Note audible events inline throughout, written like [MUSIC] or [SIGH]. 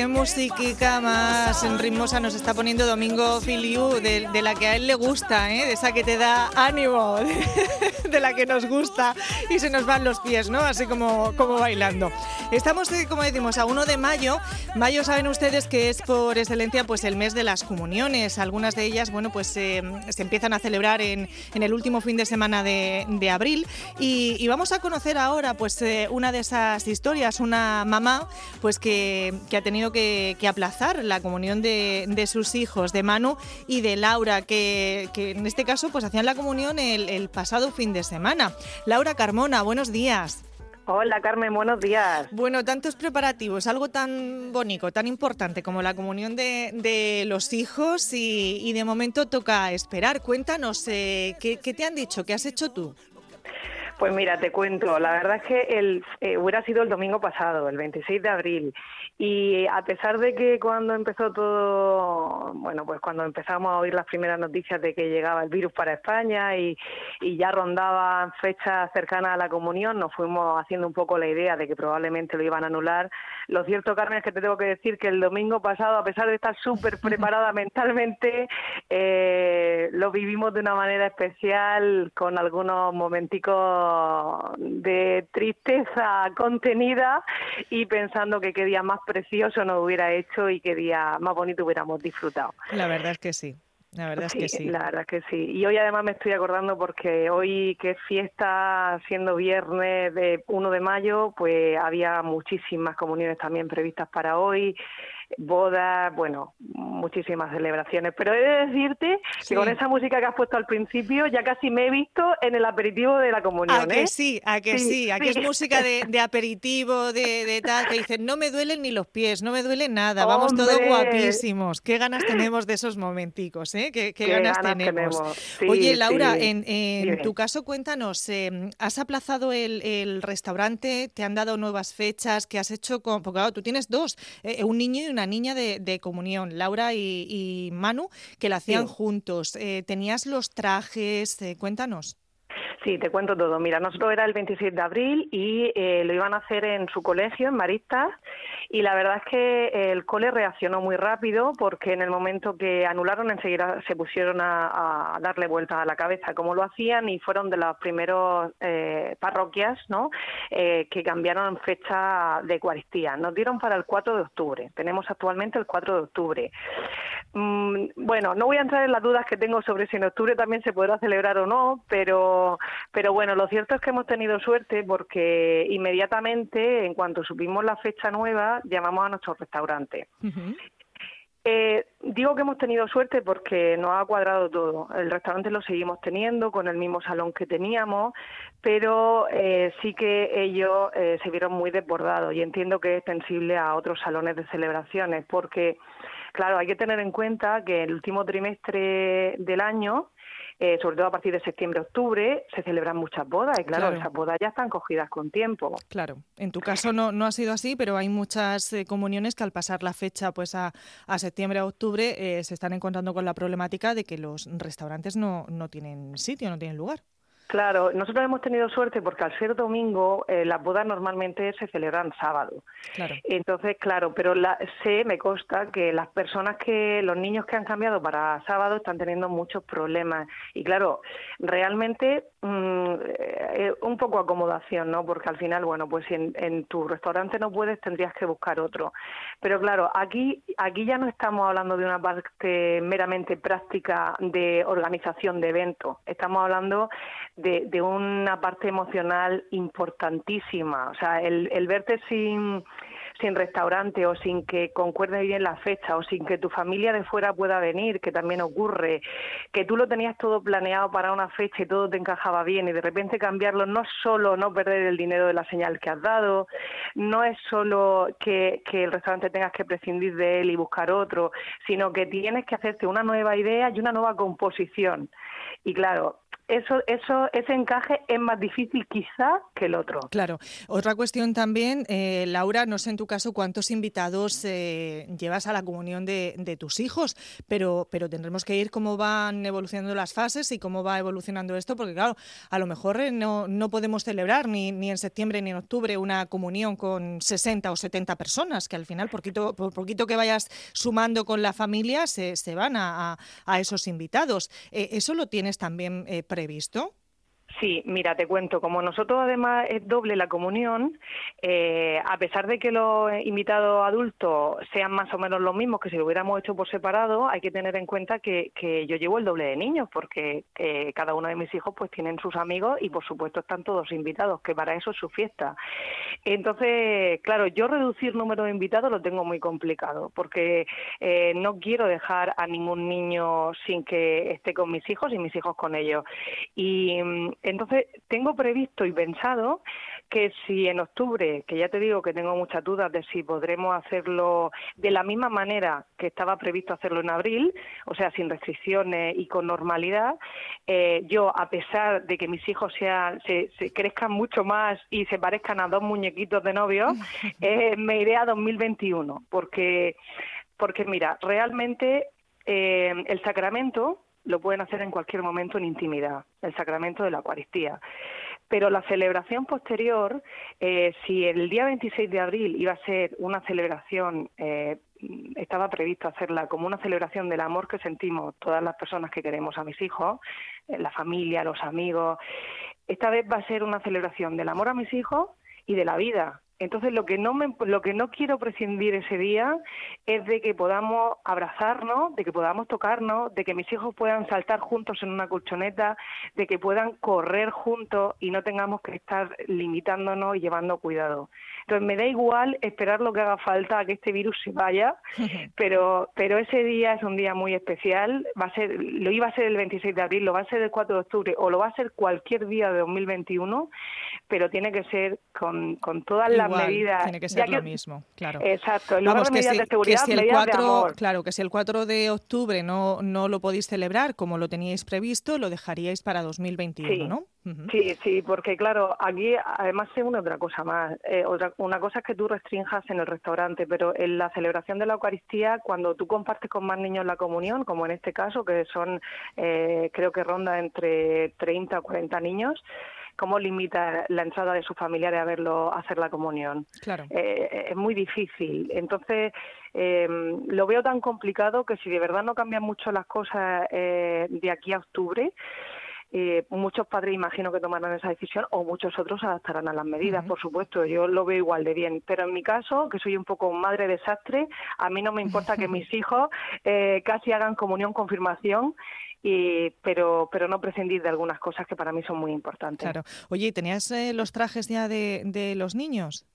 qué musiquica más ritmosa nos está poniendo Domingo Filiu, de, de la que a él le gusta, ¿eh? de esa que te da ánimo, de, [LAUGHS] de la que nos gusta y se nos van los pies, ¿no? Así como, como bailando. Estamos, eh, como decimos, a 1 de mayo. Mayo saben ustedes que es por excelencia pues el mes de las comuniones. Algunas de ellas, bueno, pues eh, se empiezan a celebrar en, en, el último fin de semana de, de abril. Y, y, vamos a conocer ahora pues eh, una de esas historias, una mamá pues que, que ha tenido que, que, aplazar la comunión de, de, sus hijos, de Manu y de Laura, que, que en este caso pues hacían la comunión el, el pasado fin de semana. Laura Carmona, buenos días. Hola Carmen, buenos días. Bueno, tantos preparativos, algo tan bonito, tan importante como la comunión de, de los hijos y, y, de momento toca esperar. Cuéntanos, eh, ¿qué, ¿qué, te han dicho? ¿Qué has hecho tú? Pues mira, te cuento, la verdad es que el, eh, hubiera sido el domingo pasado, el 26 de abril, y a pesar de que cuando empezó todo, bueno, pues cuando empezamos a oír las primeras noticias de que llegaba el virus para España y, y ya rondaban fechas cercanas a la comunión, nos fuimos haciendo un poco la idea de que probablemente lo iban a anular. Lo cierto, Carmen, es que te tengo que decir que el domingo pasado, a pesar de estar súper [LAUGHS] preparada mentalmente, eh, lo vivimos de una manera especial, con algunos momenticos de tristeza contenida y pensando que qué día más precioso nos hubiera hecho y qué día más bonito hubiéramos disfrutado. La verdad es que sí. La verdad sí, es que sí. La verdad que sí. Y hoy además me estoy acordando porque hoy que es fiesta, siendo viernes de 1 de mayo, pues había muchísimas comuniones también previstas para hoy bodas, bueno, muchísimas celebraciones. Pero he de decirte sí. que con esa música que has puesto al principio ya casi me he visto en el aperitivo de la comunión. ¿A que ¿eh? sí? ¿A que sí? sí? ¿A que es [LAUGHS] música de, de aperitivo, de, de, tal, que dicen, no me duelen ni los pies, no me duele nada, ¡Hombre! vamos todos guapísimos. Qué ganas tenemos de esos momenticos, ¿eh? Qué, qué, qué ganas, ganas, tenemos. tenemos. Sí, Oye, Laura, en, en tu caso, cuéntanos, eh, ¿has aplazado el, el, restaurante? ¿Te han dado nuevas fechas? ¿Qué has hecho? Con, porque claro, tú tienes dos, eh, un niño y una niña de, de comunión, Laura y, y, Manu, que la hacían sí. juntos. Eh, ¿Tenías los trajes? Eh, cuéntanos. Sí, te cuento todo. Mira, nosotros era el 26 de abril y eh, lo iban a hacer en su colegio, en Maristas, y la verdad es que el cole reaccionó muy rápido porque en el momento que anularon enseguida se pusieron a, darle vueltas a la cabeza como lo hacían y fueron de las primeros eh, parroquias ¿no? Eh, que cambiaron fecha de Eucaristía. Nos dieron para el 4 de octubre. Tenemos actualmente el 4 de octubre. Mm, bueno, no voy a entrar en las dudas que tengo sobre si en octubre también se podrá celebrar o no, pero, pero bueno, lo cierto es que hemos tenido suerte porque inmediatamente, en cuanto supimos la fecha nueva, llamamos a nuestro restaurante. Uh -huh. Eh, digo que hemos tenido suerte porque nos ha cuadrado todo. El restaurante lo seguimos teniendo con el mismo salón que teníamos, pero eh, sí que ellos eh, se vieron muy desbordados y entiendo que es extensible a otros salones de celebraciones porque, claro, hay que tener en cuenta que el último trimestre del año eh, sobre todo a partir de septiembre-octubre, se celebran muchas bodas y claro, claro, esas bodas ya están cogidas con tiempo. Claro, en tu caso no, no ha sido así, pero hay muchas eh, comuniones que al pasar la fecha pues a, a septiembre o octubre eh, se están encontrando con la problemática de que los restaurantes no, no tienen sitio, no tienen lugar. Claro, nosotros hemos tenido suerte porque al ser domingo eh, las bodas normalmente se celebran sábado. Claro. Entonces, claro, pero la, sé, me consta que las personas que, los niños que han cambiado para sábado están teniendo muchos problemas. Y claro, realmente mmm, eh, un poco acomodación, ¿no? Porque al final, bueno, pues si en, en, tu restaurante no puedes, tendrías que buscar otro. Pero claro, aquí, aquí ya no estamos hablando de una parte meramente práctica de organización de eventos. Estamos hablando de, una parte emocional importantísima. O sea, el, el verte sin, restaurante o sin que concuerde bien la fecha o sin que tu familia de fuera pueda venir, que también ocurre, que tú lo tenías todo planeado para una fecha y todo te encajaba bien y de repente cambiarlo no solo no perder el dinero de la señal que has dado, no es solo que el restaurante tengas que prescindir de él y buscar otro, sino que tienes que hacerte una nueva idea y una nueva composición. Y claro, eso, eso, ese encaje es más difícil quizá que el otro. Claro. Otra cuestión también, eh, Laura, no sé en tu caso cuántos invitados eh, llevas a la comunión de, tus hijos, pero, pero tendremos que ir cómo van evolucionando las fases y cómo va evolucionando esto, porque claro, a lo mejor eh, no, no podemos celebrar ni, ni en septiembre ni en octubre una comunión con 60 o 70 personas, que al final, poquito, por poquito que vayas sumando con la familia, se, van a, a, esos invitados. ¿Eso lo tienes también previsto? Sí, mira, te cuento, como nosotros además es doble la comunión, eh, a pesar de que los invitados adultos sean más o menos los mismos que si lo hubiéramos hecho por separado, hay que tener en cuenta que, que yo llevo el doble de niños, porque eh, cada uno de mis hijos pues tienen sus amigos y por supuesto están todos invitados, que para eso es su fiesta. Entonces, claro, yo reducir número de invitados lo tengo muy complicado, porque eh, no quiero dejar a ningún niño sin que esté con mis hijos y mis hijos con ellos. Y mm, entonces, tengo previsto y pensado que si en octubre, que ya te digo que tengo muchas dudas de si podremos hacerlo de la misma manera que estaba previsto hacerlo en abril, o sea, sin restricciones y con normalidad, eh, yo, a pesar de que mis hijos sean, se, crezcan mucho más y se parezcan a dos muñequitos de novio, [LAUGHS] eh, me iré a 2021, porque, porque mira, realmente eh, el sacramento lo pueden hacer en cualquier momento en intimidad, el sacramento de la Eucaristía. Pero la celebración posterior, eh, si el día 26 de abril iba a ser una celebración, eh, estaba previsto hacerla como una celebración del amor que sentimos todas las personas que queremos a mis hijos, eh, la familia, los amigos, esta vez va a ser una celebración del amor a mis hijos y de la vida, entonces lo que no me, lo que no quiero prescindir ese día es de que podamos abrazarnos, de que podamos tocarnos, de que mis hijos puedan saltar juntos en una colchoneta, de que puedan correr juntos y no tengamos que estar limitándonos y llevando cuidado. Entonces me da igual esperar lo que haga falta a que este virus se vaya, pero pero ese día es un día muy especial, va a ser lo iba a ser el 26 de abril, lo va a ser el 4 de octubre o lo va a ser cualquier día de 2021, pero tiene que ser con, con todas las medidas. Tiene que ser lo mismo, claro. Exacto, en lugar de medidas de seguridad, el 4, Claro, que si el 4 de octubre no, no lo podéis celebrar como lo teníais previsto, lo dejaríais para 2021, ¿no? Sí, sí, porque claro, aquí además se une otra cosa más. Eh, otra, una cosa es que tú restringas en el restaurante, pero en la celebración de la Eucaristía, cuando tú compartes con más niños la comunión, como en este caso, que son, eh, creo que ronda entre 30 o 40 niños, ¿cómo limita la entrada de sus familiares a verlo hacer la comunión? Claro. Eh, es muy difícil. Entonces, em, lo veo tan complicado que si de verdad no cambian mucho las cosas de aquí a octubre, eh, muchos padres imagino que tomarán esa decisión o muchos otros adaptarán a las medidas, por supuesto, yo lo veo igual de bien, pero en mi caso, que soy un poco madre desastre, a mí no me importa que mis [LAUGHS] hijos eh, casi hagan comunión, confirmación y, pero, pero no prescindir de algunas cosas que para mí son muy importantes. Claro. Oye, ¿tenías eh, los trajes ya de, de los niños?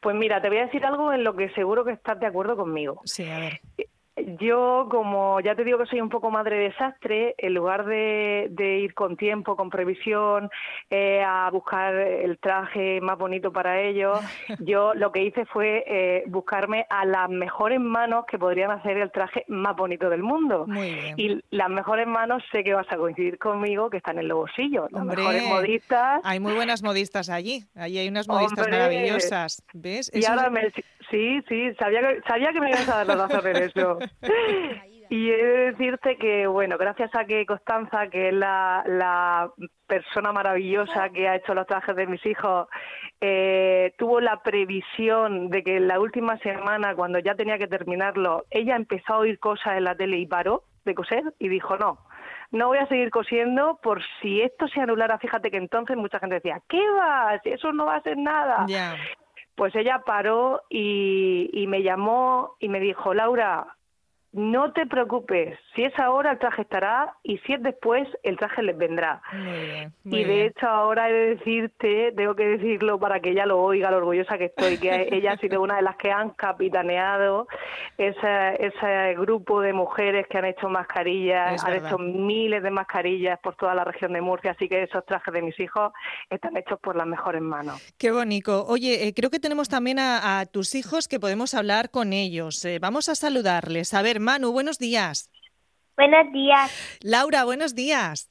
Pues mira, te voy a decir algo en lo que seguro que estás de acuerdo conmigo. Sí, a ver. Yo, como ya te digo que soy un poco madre desastre, en lugar de, ir con tiempo, con previsión, eh, a buscar el traje más bonito para ellos, [LAUGHS] yo lo que hice fue eh, buscarme a las mejores manos que podrían hacer el traje más bonito del mundo. Y las mejores manos sé que vas a coincidir conmigo que están en los bolsillos. Las mejores modistas. Hay muy buenas modistas allí. Allí hay unas modistas maravillosas. ¿Ves? Y ahora me, sí, sí, sabía que, sabía que me ibas a dar la razón en [LAUGHS] eso. Y he de decirte que, bueno, gracias a que Constanza, que es la, persona maravillosa que ha hecho los trajes de mis hijos, eh, tuvo la previsión de que en la última semana, cuando ya tenía que terminarlo, ella empezó a oír cosas en la tele y paró de coser y dijo, no, no voy a seguir cosiendo por si esto se anulara. Fíjate que entonces mucha gente decía, ¿qué va? Si eso no va a ser nada. Pues ella paró y, y me llamó y me dijo, Laura, no te preocupes, si es ahora el traje estará y si es después el traje les vendrá. y de hecho ahora he de decirte, tengo que decirlo para que ella lo oiga, lo orgullosa que estoy, que [LAUGHS] ella ha sido una de las que han capitaneado ese, ese grupo de mujeres que han hecho mascarillas, han hecho miles de mascarillas por toda la región de Murcia, así que esos trajes de mis hijos están hechos por las mejores manos. Qué bonito. Oye, eh, creo que tenemos también a, tus hijos que podemos hablar con ellos. Eh, vamos a saludarles. A ver, Manu, buenos días. Buenos días. Laura, buenos días.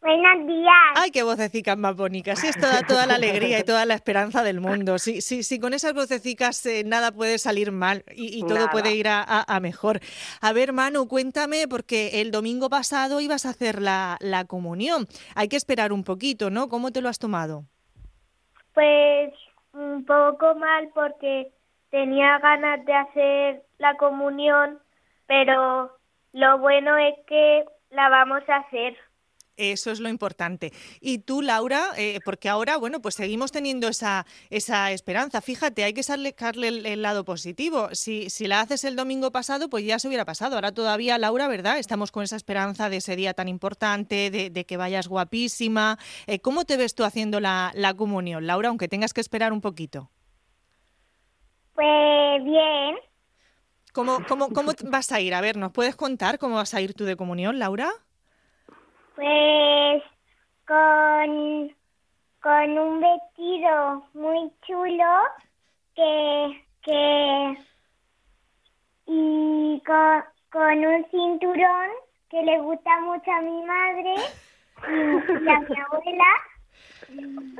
Buenos días. Ay, qué vocecicas más bonitas. Sí, es toda, toda la alegría y toda la esperanza del mundo. Sí, sí, sí con esas vocecicas eh, nada puede salir mal y, todo puede ir a, mejor. A ver, Manu, cuéntame, porque el domingo pasado ibas a hacer la, la comunión. Hay que esperar un poquito, ¿no? ¿Cómo te lo has tomado? Pues un poco mal porque tenía ganas de hacer la comunión pero lo bueno es que la vamos a hacer. Eso es lo importante. Y tú, Laura, eh, porque ahora, bueno, pues seguimos teniendo esa, esa esperanza. Fíjate, hay que sacarle el, lado positivo. Si, si la haces el domingo pasado, pues ya se hubiera pasado. Ahora todavía, Laura, ¿verdad? Estamos con esa esperanza de ese día tan importante, de, que vayas guapísima. Eh, ¿Cómo te ves tú haciendo la, la comunión, Laura, aunque tengas que esperar un poquito? Pues bien. ¿Cómo, cómo, ¿Cómo vas a ir? A ver, ¿nos puedes contar cómo vas a ir tú de comunión, Laura? Pues con, con un vestido muy chulo que, que y con, con un cinturón que le gusta mucho a mi madre y a mi abuela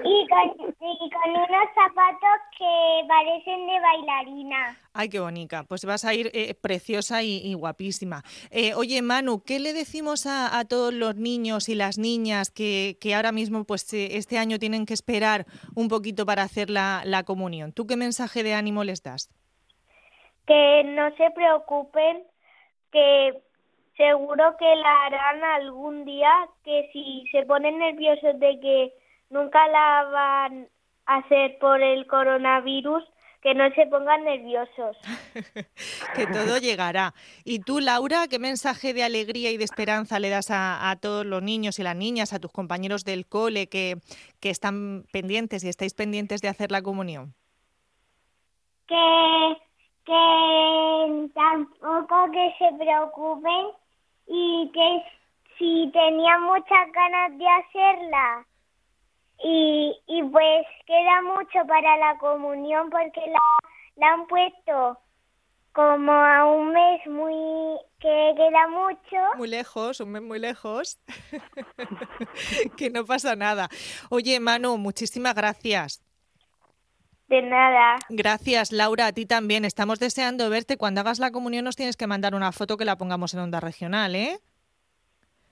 y con, unos zapatos que parecen de bailarina. Ay, qué bonita. Pues vas a ir eh, preciosa y, guapísima. Eh, oye, Manu, ¿qué le decimos a, todos los niños y las niñas que, ahora mismo, pues eh, este año tienen que esperar un poquito para hacer la, la comunión? ¿Tú qué mensaje de ánimo les das? Que no se preocupen, que seguro que la harán algún día, que si se ponen nerviosos de que nunca la van a hacer por el coronavirus, que no se pongan nerviosos. [LAUGHS] que todo llegará. ¿Y tú, Laura, qué mensaje de alegría y de esperanza le das a, todos los niños y las niñas, a tus compañeros del cole que, que están pendientes y estáis pendientes de hacer la comunión? Que, que tampoco que se preocupen y que si tenían muchas ganas de hacerla y, y pues queda mucho para la comunión porque la, la han puesto como a un mes muy que queda mucho. Muy lejos, un mes muy lejos. [LAUGHS] que no pasa nada. Oye, Manu, muchísimas gracias. De nada. Gracias, Laura, a ti también. Estamos deseando verte. Cuando hagas la comunión nos tienes que mandar una foto que la pongamos en onda regional, ¿eh?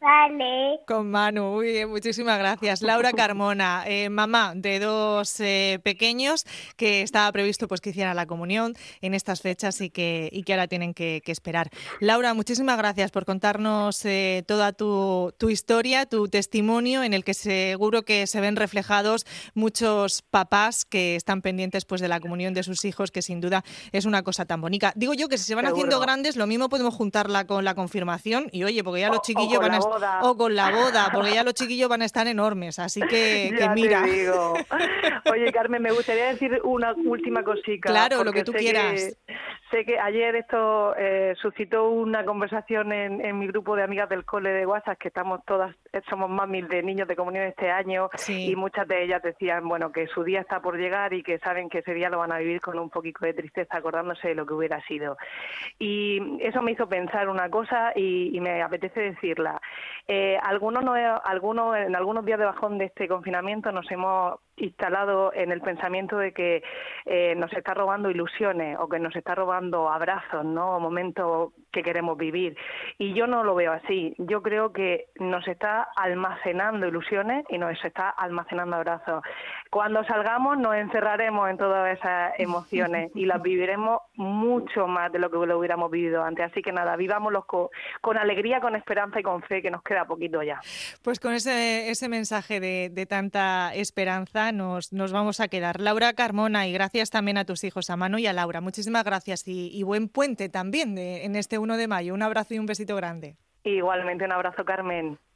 Vale. Con Manu, muy bien, muchísimas gracias. Laura [LAUGHS] Carmona, eh, mamá de dos eh, pequeños que estaba previsto pues que hicieran la comunión en estas fechas y que, y que ahora tienen que, esperar. Laura, muchísimas gracias por contarnos eh, toda tu, tu, historia, tu testimonio, en el que seguro que se ven reflejados muchos papás que están pendientes pues de la comunión de sus hijos, que sin duda es una cosa tan bonita. Digo yo que si se van haciendo grandes, lo mismo podemos juntarla con la confirmación y oye, porque ya los chiquillos van a estar o con la boda, porque ya los chiquillos van a estar enormes, así que, [LAUGHS] mira. [LAUGHS] Oye, Carmen, me gustaría decir una última cosita. Claro, lo que tú quieras. Sé que ayer esto eh, suscitó una conversación en, mi grupo de amigas del cole de WhatsApp, que estamos todas, somos mamis de niños de comunión este año, y muchas de ellas decían, bueno, que su día está por llegar y que saben que ese día lo van a vivir con un poquito de tristeza, acordándose de lo que hubiera sido. Y eso me hizo pensar una cosa y me apetece decirla. Eh, algunos, no, algunos, en algunos días de bajón de este confinamiento nos hemos instalado en el pensamiento de que eh, nos está robando ilusiones o que nos está robando abrazos, ¿no? Momentos que queremos vivir. Y yo no lo veo así. Yo creo que nos está almacenando ilusiones y nos está almacenando abrazos. Cuando salgamos nos encerraremos en todas esas emociones y las viviremos mucho más de lo que lo hubiéramos vivido antes. Así que nada, vivámoslos con, con alegría, con esperanza y con fe, que nos queda poquito ya. Pues con ese, ese mensaje de, de tanta esperanza nos, nos vamos a quedar. Laura Carmona, y gracias también a tus hijos, a Manu y a Laura. Muchísimas gracias y, buen puente también en este 1 de mayo. Un abrazo y un besito grande. Igualmente un abrazo, Carmen.